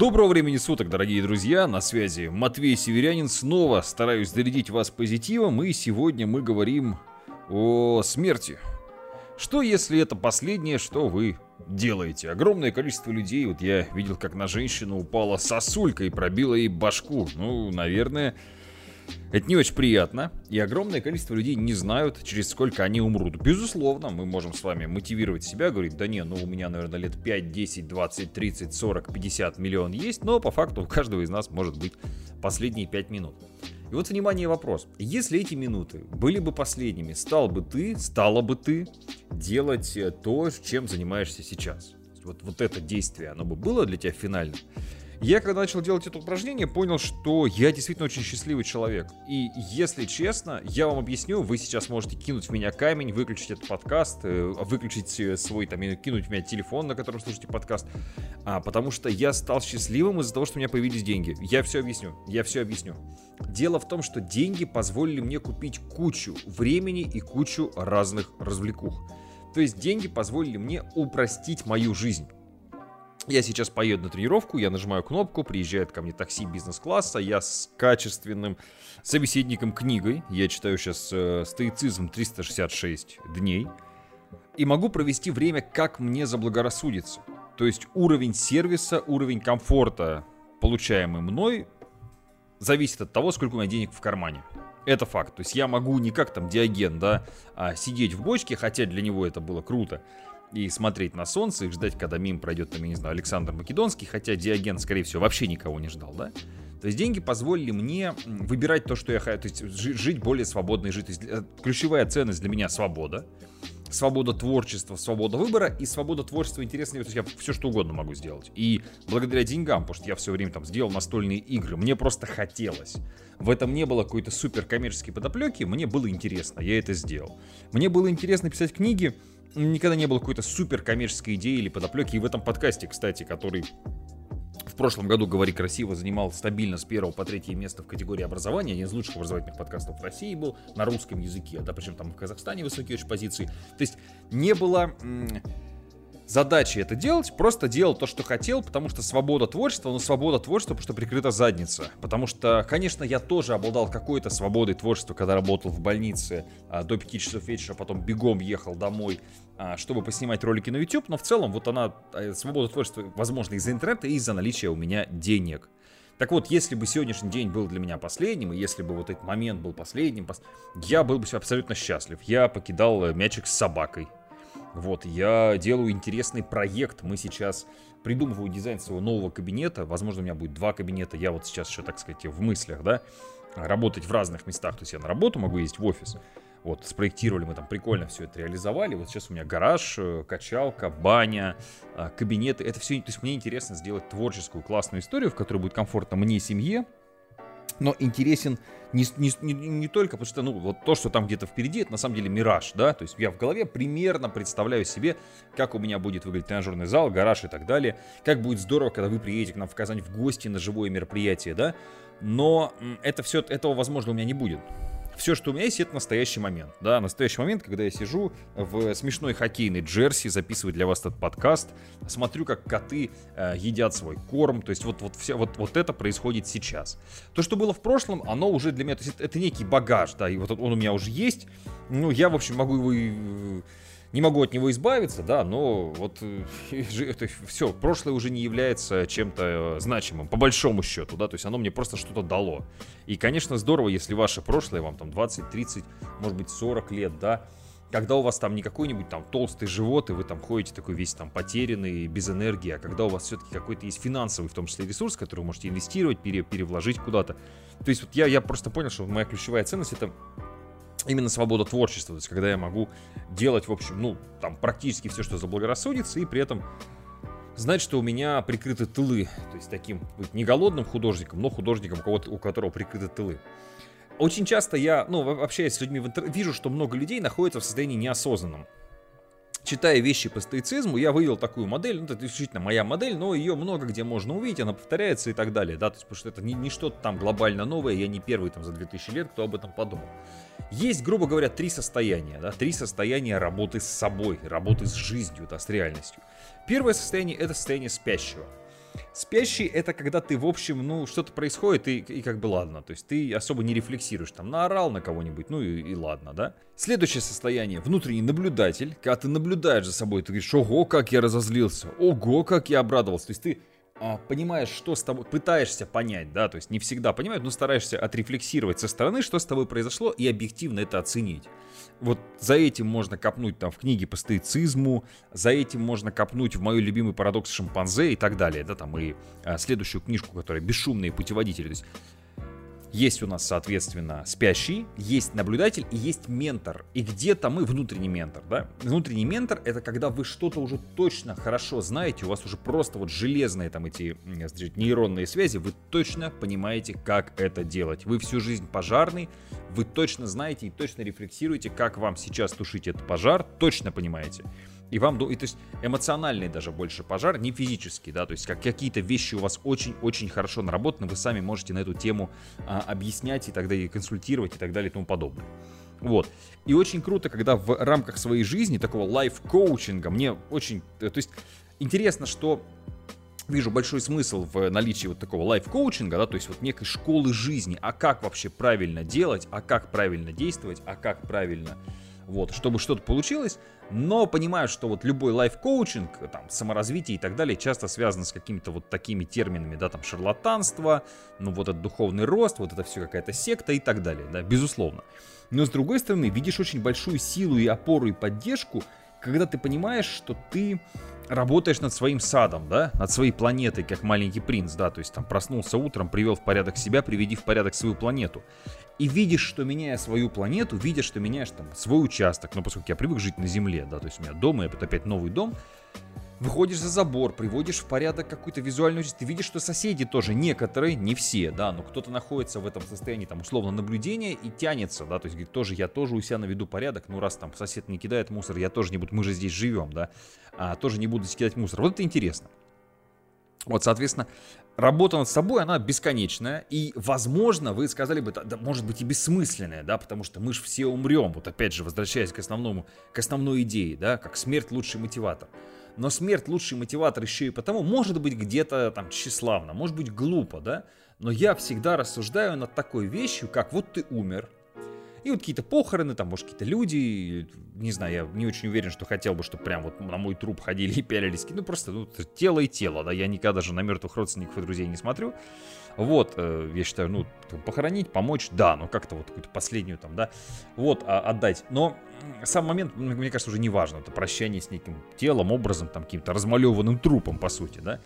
Доброго времени суток, дорогие друзья, на связи Матвей Северянин, снова стараюсь зарядить вас позитивом, и сегодня мы говорим о смерти. Что если это последнее, что вы делаете? Огромное количество людей, вот я видел, как на женщину упала сосулька и пробила ей башку. Ну, наверное, это не очень приятно, и огромное количество людей не знают, через сколько они умрут. Безусловно, мы можем с вами мотивировать себя, говорить, да не, ну у меня, наверное, лет 5, 10, 20, 30, 40, 50 миллион есть, но по факту у каждого из нас может быть последние 5 минут. И вот, внимание, вопрос. Если эти минуты были бы последними, стал бы ты, стала бы ты делать э, то, чем занимаешься сейчас? Вот, вот это действие, оно бы было для тебя финальным? Я, когда начал делать это упражнение, понял, что я действительно очень счастливый человек. И если честно, я вам объясню, вы сейчас можете кинуть в меня камень, выключить этот подкаст, э, выключить э, свой, там, кинуть в меня телефон, на котором слушаете подкаст, а, потому что я стал счастливым из-за того, что у меня появились деньги. Я все объясню, я все объясню. Дело в том, что деньги позволили мне купить кучу времени и кучу разных развлекух. То есть деньги позволили мне упростить мою жизнь. Я сейчас поеду на тренировку, я нажимаю кнопку, приезжает ко мне такси бизнес-класса, я с качественным собеседником книгой, я читаю сейчас э, «Стоицизм 366 дней», и могу провести время, как мне заблагорассудится. То есть уровень сервиса, уровень комфорта, получаемый мной, зависит от того, сколько у меня денег в кармане. Это факт. То есть я могу не как там Диоген, да, а сидеть в бочке, хотя для него это было круто и смотреть на солнце, и ждать, когда мим пройдет, там, я не знаю, Александр Македонский, хотя Диоген, скорее всего, вообще никого не ждал, да? То есть деньги позволили мне выбирать то, что я хочу, то есть жить более свободной жизнью. То есть э, ключевая ценность для меня свобода, свобода творчества, свобода выбора и свобода творчества интересного. То есть я все что угодно могу сделать. И благодаря деньгам, потому что я все время там сделал настольные игры, мне просто хотелось. В этом не было какой-то супер коммерческой подоплеки, мне было интересно, я это сделал. Мне было интересно писать книги, никогда не было какой-то супер коммерческой идеи или подоплеки. И в этом подкасте, кстати, который в прошлом году «Говори красиво» занимал стабильно с первого по третье место в категории образования. Один из лучших образовательных подкастов в России был на русском языке, да, причем там в Казахстане высокие очень позиции. То есть не было задачи это делать, просто делал то, что хотел, потому что свобода творчества, но свобода творчества, потому что прикрыта задница. Потому что, конечно, я тоже обладал какой-то свободой творчества, когда работал в больнице а, до 5 часов вечера, потом бегом ехал домой, а, чтобы поснимать ролики на YouTube, но в целом вот она, а, свобода творчества, возможно, из-за интернета и из-за наличия у меня денег. Так вот, если бы сегодняшний день был для меня последним, и если бы вот этот момент был последним, я был бы абсолютно счастлив. Я покидал э, мячик с собакой, вот, я делаю интересный проект. Мы сейчас придумываю дизайн своего нового кабинета. Возможно, у меня будет два кабинета. Я вот сейчас еще, так сказать, в мыслях, да, работать в разных местах. То есть я на работу могу ездить в офис. Вот, спроектировали мы там прикольно все это реализовали. Вот сейчас у меня гараж, э, качалка, баня, э, кабинеты. Это все, то есть мне интересно сделать творческую классную историю, в которой будет комфортно мне и семье, но интересен не, не, не, не только, потому что, ну, вот то, что там где-то впереди, это на самом деле мираж, да, то есть я в голове примерно представляю себе, как у меня будет выглядеть тренажерный зал, гараж и так далее, как будет здорово, когда вы приедете к нам в Казань в гости на живое мероприятие, да, но это все, этого, возможно, у меня не будет все, что у меня есть, это настоящий момент. Да, настоящий момент, когда я сижу в смешной хоккейной джерси, записываю для вас этот подкаст, смотрю, как коты э, едят свой корм. То есть вот, вот, все, вот, вот это происходит сейчас. То, что было в прошлом, оно уже для меня, то есть это, это некий багаж, да, и вот он у меня уже есть. Ну, я, в общем, могу его не могу от него избавиться, да, но вот это все, прошлое уже не является чем-то э, значимым, по большому счету, да, то есть оно мне просто что-то дало. И, конечно, здорово, если ваше прошлое, вам там 20, 30, может быть 40 лет, да, когда у вас там не какой-нибудь там толстый живот, и вы там ходите такой весь там потерянный, без энергии, а когда у вас все-таки какой-то есть финансовый, в том числе ресурс, который вы можете инвестировать, пере, перевложить куда-то. То есть вот я, я просто понял, что моя ключевая ценность это именно свобода творчества, то есть когда я могу делать, в общем, ну, там практически все, что заблагорассудится, и при этом знать, что у меня прикрыты тылы, то есть таким быть не голодным художником, но художником, у, кого у которого прикрыты тылы. Очень часто я, ну, общаясь с людьми, вижу, что много людей находятся в состоянии неосознанном читая вещи по стоицизму, я вывел такую модель, ну, это действительно моя модель, но ее много где можно увидеть, она повторяется и так далее, да, то есть, потому что это не, не что-то там глобально новое, я не первый там за 2000 лет, кто об этом подумал. Есть, грубо говоря, три состояния, да, три состояния работы с собой, работы с жизнью, да, с реальностью. Первое состояние — это состояние спящего. Спящий это когда ты, в общем, ну, что-то происходит и, и как бы ладно. То есть ты особо не рефлексируешь, там, наорал на кого-нибудь, ну и, и ладно, да. Следующее состояние, внутренний наблюдатель. Когда ты наблюдаешь за собой, ты говоришь, ого, как я разозлился, ого, как я обрадовался. То есть ты понимаешь, что с тобой, пытаешься понять, да, то есть не всегда понимаешь, но стараешься отрефлексировать со стороны, что с тобой произошло, и объективно это оценить. Вот за этим можно копнуть там в книге по стоицизму, за этим можно копнуть в мой любимый парадокс шимпанзе и так далее, да, там и а, следующую книжку, которая «Бесшумные путеводители», то есть есть у нас, соответственно, спящий, есть наблюдатель и есть ментор. И где-то мы внутренний ментор, да? Внутренний ментор — это когда вы что-то уже точно хорошо знаете, у вас уже просто вот железные там эти значит, нейронные связи, вы точно понимаете, как это делать. Вы всю жизнь пожарный, вы точно знаете и точно рефлексируете, как вам сейчас тушить этот пожар, точно понимаете. И вам, и, то есть эмоциональный даже больше пожар, не физический, да, то есть как какие-то вещи у вас очень-очень хорошо наработаны, вы сами можете на эту тему а, объяснять и тогда и консультировать и так далее и тому подобное. Вот. И очень круто, когда в рамках своей жизни, такого лайф-коучинга, мне очень, э, то есть интересно, что вижу большой смысл в наличии вот такого лайф-коучинга, да, то есть вот некой школы жизни, а как вообще правильно делать, а как правильно действовать, а как правильно вот, чтобы что-то получилось, но понимаю, что вот любой лайф-коучинг, там, саморазвитие и так далее часто связано с какими-то вот такими терминами, да, там, шарлатанство, ну, вот этот духовный рост, вот это все какая-то секта и так далее, да, безусловно. Но с другой стороны, видишь очень большую силу и опору и поддержку, когда ты понимаешь, что ты работаешь над своим садом, да, над своей планетой, как маленький принц, да, то есть там проснулся утром, привел в порядок себя, приведи в порядок свою планету. И видишь, что меняя свою планету, видишь, что меняешь там свой участок, ну, поскольку я привык жить на Земле, да, то есть у меня дом, и опять новый дом, выходишь за забор, приводишь в порядок какую-то визуальную ты видишь, что соседи тоже, некоторые, не все, да, но кто-то находится в этом состоянии, там, условно, наблюдения и тянется, да, то есть, говорит, тоже, я тоже у себя наведу порядок, ну, раз там сосед не кидает мусор, я тоже не буду, мы же здесь живем, да, а, тоже не буду кидать мусор, вот это интересно. Вот, соответственно, работа над собой, она бесконечная, и, возможно, вы сказали бы, да, может быть и бессмысленная, да, потому что мы же все умрем, вот опять же, возвращаясь к основному, к основной идее, да, как смерть лучший мотиватор. Но смерть лучший мотиватор еще и потому, может быть, где-то там тщеславно, может быть, глупо, да, но я всегда рассуждаю над такой вещью, как вот ты умер, и вот какие-то похороны, там, может, какие-то люди, не знаю, я не очень уверен, что хотел бы, чтобы прям вот на мой труп ходили и пялились. Ну, просто ну, тело и тело, да, я никогда даже на мертвых родственников и друзей не смотрю. Вот, э, я считаю, ну, похоронить, помочь, да, но как-то вот какую-то последнюю там, да, вот, а, отдать. Но сам момент, мне кажется, уже не важно. Это прощание с неким телом, образом, там, каким-то размалеванным трупом, по сути, да,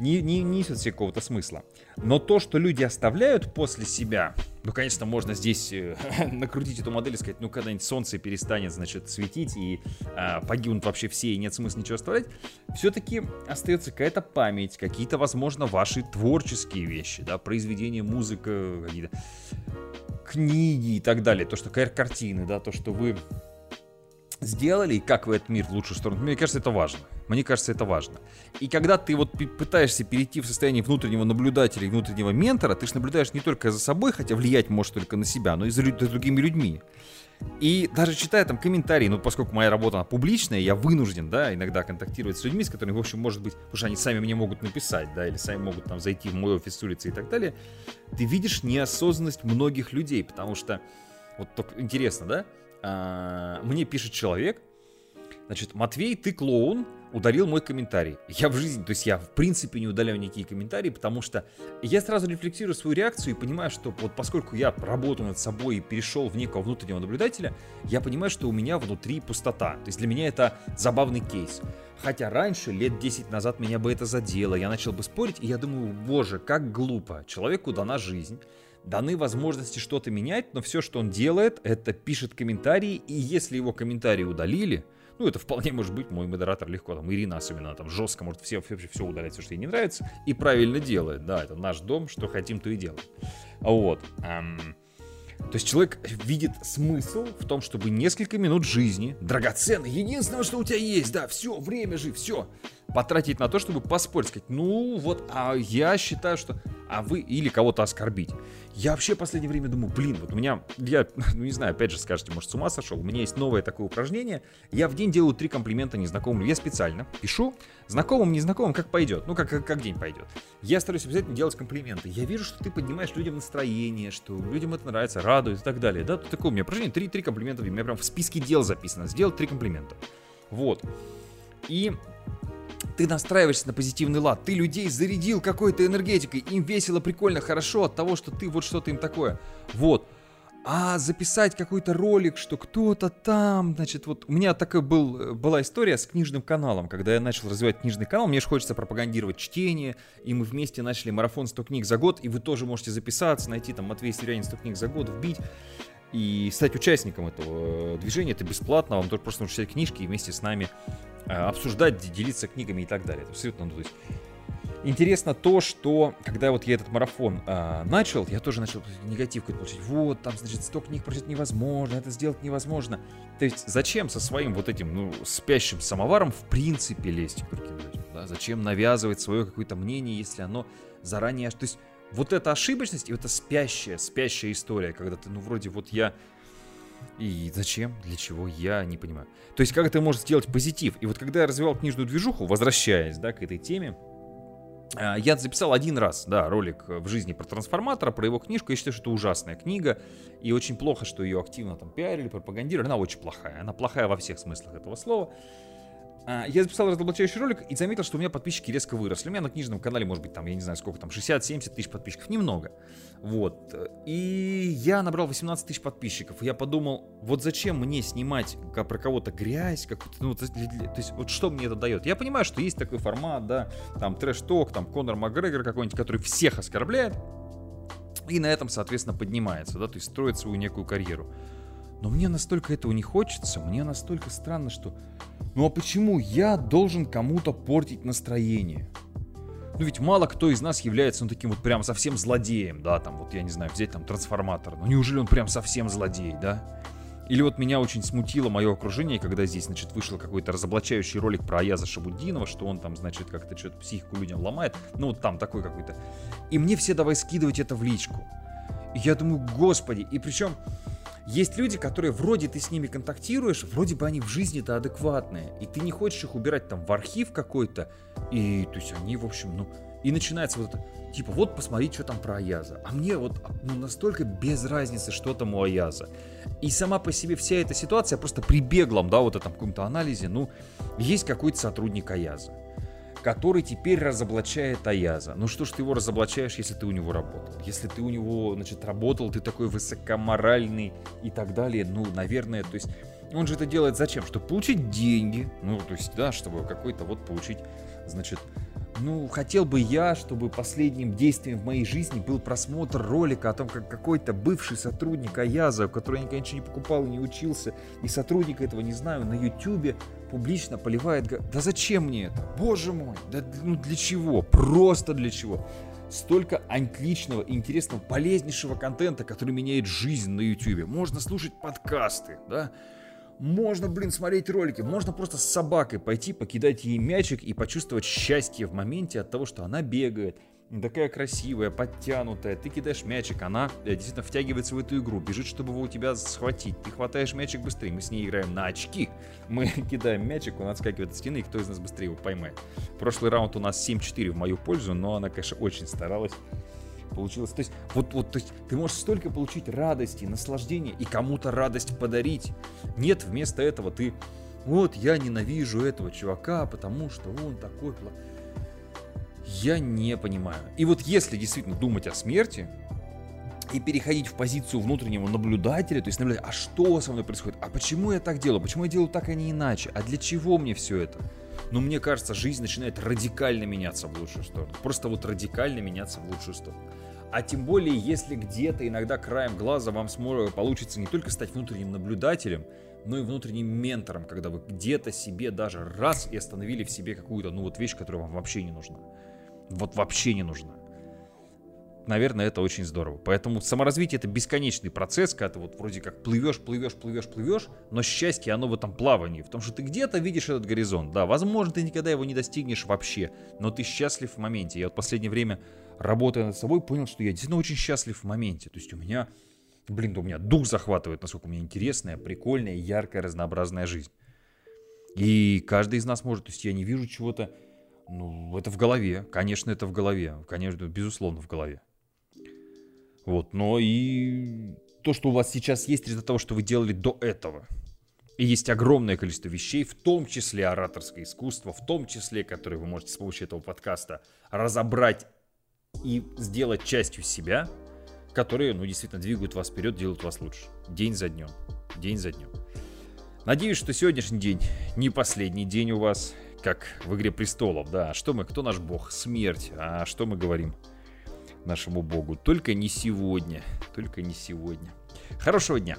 не, не, не несет себе какого-то смысла. Но то, что люди оставляют после себя, ну, конечно, можно здесь э, накрутить эту модель и сказать, ну, когда-нибудь солнце перестанет, значит, светить и э, погибнут вообще все, и нет смысла ничего оставлять, все-таки остается какая-то память, какие-то, возможно, ваши творческие вещи, да, произведения, музыка, какие-то книги и так далее, то, что картины, да, то, что вы сделали и как вы этот мир в лучшую сторону. Мне кажется, это важно. Мне кажется, это важно. И когда ты вот пытаешься перейти в состояние внутреннего наблюдателя и внутреннего ментора, ты же наблюдаешь не только за собой, хотя влиять можешь только на себя, но и за, за другими людьми. И даже читая там комментарии, ну, поскольку моя работа она публичная, я вынужден, да, иногда контактировать с людьми, с которыми, в общем, может быть, потому что они сами мне могут написать, да, или сами могут там зайти в мой офис с улицы и так далее, ты видишь неосознанность многих людей, потому что, вот только интересно, да, а, мне пишет человек, значит, Матвей, ты клоун, ударил мой комментарий. Я в жизни, то есть я в принципе не удаляю никакие комментарии, потому что я сразу рефлексирую свою реакцию и понимаю, что вот поскольку я работаю над собой и перешел в некого внутреннего наблюдателя, я понимаю, что у меня внутри пустота. То есть для меня это забавный кейс. Хотя раньше, лет 10 назад, меня бы это задело, я начал бы спорить, и я думаю, боже, как глупо. Человеку дана жизнь, даны возможности что-то менять, но все, что он делает, это пишет комментарии, и если его комментарии удалили, ну, это вполне может быть мой модератор легко, там, Ирина особенно, там, жестко может все, вообще все удалять, все, что ей не нравится, и правильно делает, да, это наш дом, что хотим, то и делаем. Вот. Эм, то есть человек видит смысл в том, чтобы несколько минут жизни, драгоценных, единственное, что у тебя есть, да, все, время же, все, потратить на то, чтобы поспорить, сказать, ну вот, а я считаю, что... а вы или кого-то оскорбить. Я вообще в последнее время думаю, блин, вот у меня, я, ну не знаю, опять же скажете, может с ума сошел, у меня есть новое такое упражнение, я в день делаю три комплимента незнакомым, я специально пишу знакомым, незнакомым, как пойдет, ну как, как, как день пойдет. Я стараюсь обязательно делать комплименты. Я вижу, что ты поднимаешь людям настроение, что людям это нравится, радует и так далее. Да, тут такое у меня упражнение, три, три комплимента, у меня прям в списке дел записано, сделать три комплимента. Вот. И ты настраиваешься на позитивный лад, ты людей зарядил какой-то энергетикой, им весело, прикольно, хорошо от того, что ты вот что-то им такое. Вот. А записать какой-то ролик, что кто-то там, значит, вот у меня такая был, была история с книжным каналом, когда я начал развивать книжный канал, мне же хочется пропагандировать чтение, и мы вместе начали марафон 100 книг за год, и вы тоже можете записаться, найти там Матвей Сирянин 100 книг за год, вбить, и стать участником этого э, движения, это бесплатно, вам только просто нужно читать книжки и вместе с нами э, обсуждать, делиться книгами и так далее. Это абсолютно, ну, то есть интересно то, что когда вот я этот марафон э, начал, я тоже начал негатив какой-то получить. Вот, там, значит, 100 книг прочитать невозможно, это сделать невозможно. То есть зачем со своим вот этим, ну, спящим самоваром в принципе лезть к другим людям, да? Зачем навязывать свое какое-то мнение, если оно заранее... То есть вот эта ошибочность и вот эта спящая, спящая история, когда ты, ну, вроде вот я... И зачем? Для чего? Я не понимаю. То есть, как это может сделать позитив? И вот когда я развивал книжную движуху, возвращаясь, да, к этой теме, а, я записал один раз, да, ролик в жизни про трансформатора, про его книжку. Я считаю, что это ужасная книга. И очень плохо, что ее активно там пиарили, пропагандировали. Она очень плохая. Она плохая во всех смыслах этого слова. А, я записал разоблачающий ролик и заметил, что у меня подписчики резко выросли. У меня на книжном канале, может быть, там, я не знаю, сколько там, 60-70 тысяч подписчиков, немного. Вот. И я набрал 18 тысяч подписчиков. И я подумал, вот зачем мне снимать про кого-то грязь, какую-то, ну, то есть, вот что мне это дает? Я понимаю, что есть такой формат, да, там, трэш-ток, там, Конор Макгрегор какой-нибудь, который всех оскорбляет, и на этом, соответственно, поднимается, да, то есть строит свою некую карьеру. Но мне настолько этого не хочется, мне настолько странно, что... Ну а почему я должен кому-то портить настроение? Ну ведь мало кто из нас является ну таким вот прям совсем злодеем, да, там вот я не знаю, взять там трансформатор. Ну неужели он прям совсем злодей, да? Или вот меня очень смутило мое окружение, когда здесь, значит, вышел какой-то разоблачающий ролик про Аяза Шабуддинова, что он там, значит, как-то что-то психику людям ломает. Ну вот там такой какой-то. И мне все давай скидывать это в личку. И я думаю, господи, и причем есть люди, которые вроде ты с ними контактируешь, вроде бы они в жизни-то адекватные, и ты не хочешь их убирать там в архив какой-то, и то есть они, в общем, ну, и начинается вот это, типа, вот посмотри, что там про Аяза. А мне вот ну, настолько без разницы, что там у Аяза. И сама по себе вся эта ситуация просто при беглом, да, вот этом каком-то анализе, ну, есть какой-то сотрудник Аяза который теперь разоблачает Аяза. Ну что ж ты его разоблачаешь, если ты у него работал? Если ты у него, значит, работал, ты такой высокоморальный и так далее, ну, наверное, то есть он же это делает зачем? Чтобы получить деньги, ну, то есть, да, чтобы какой-то вот получить, значит, ну, хотел бы я, чтобы последним действием в моей жизни был просмотр ролика о том, как какой-то бывший сотрудник Аяза, который я конечно, не покупал и не учился, и сотрудника этого не знаю, на Ютубе публично поливает... Да зачем мне это? Боже мой, да ну для чего? Просто для чего? Столько отличного, интересного, полезнейшего контента, который меняет жизнь на Ютубе. Можно слушать подкасты, да? Можно, блин, смотреть ролики, можно просто с собакой пойти, покидать ей мячик и почувствовать счастье в моменте от того, что она бегает, такая красивая, подтянутая, ты кидаешь мячик, она э, действительно втягивается в эту игру, бежит, чтобы его у тебя схватить, ты хватаешь мячик быстрее, мы с ней играем на очки, мы кидаем мячик, он отскакивает от стены, и кто из нас быстрее его поймает. Прошлый раунд у нас 7-4 в мою пользу, но она, конечно, очень старалась получилось. То есть, вот, вот, то есть, ты можешь столько получить радости, наслаждения и кому-то радость подарить. Нет, вместо этого ты, вот, я ненавижу этого чувака, потому что он такой Я не понимаю. И вот если действительно думать о смерти, и переходить в позицию внутреннего наблюдателя, то есть наблюдать, а что со мной происходит, а почему я так делаю, почему я делаю так, а не иначе, а для чего мне все это? Но мне кажется, жизнь начинает радикально меняться в лучшую сторону. Просто вот радикально меняться в лучшую сторону. А тем более, если где-то иногда краем глаза вам сможет, получится не только стать внутренним наблюдателем, но и внутренним ментором, когда вы где-то себе даже раз и остановили в себе какую-то, ну вот вещь, которая вам вообще не нужна. Вот вообще не нужна. Наверное, это очень здорово. Поэтому саморазвитие это бесконечный процесс, когда ты вот вроде как плывешь, плывешь, плывешь, плывешь, но счастье, оно в этом плавании, в том, что ты где-то видишь этот горизонт. Да, возможно, ты никогда его не достигнешь вообще, но ты счастлив в моменте. Я вот последнее время, работая над собой, понял, что я действительно очень счастлив в моменте. То есть у меня, блин, у меня дух захватывает, насколько у меня интересная, прикольная, яркая, разнообразная жизнь. И каждый из нас может, то есть я не вижу чего-то ну, это в голове. Конечно, это в голове. Конечно, безусловно, в голове. Вот, но и то, что у вас сейчас есть из-за того, что вы делали до этого. И есть огромное количество вещей, в том числе ораторское искусство, в том числе, которые вы можете с помощью этого подкаста разобрать и сделать частью себя, которые, ну, действительно двигают вас вперед, делают вас лучше. День за днем. День за днем. Надеюсь, что сегодняшний день не последний день у вас как в «Игре престолов», да. Что мы, кто наш бог? Смерть. А что мы говорим нашему богу? Только не сегодня, только не сегодня. Хорошего дня!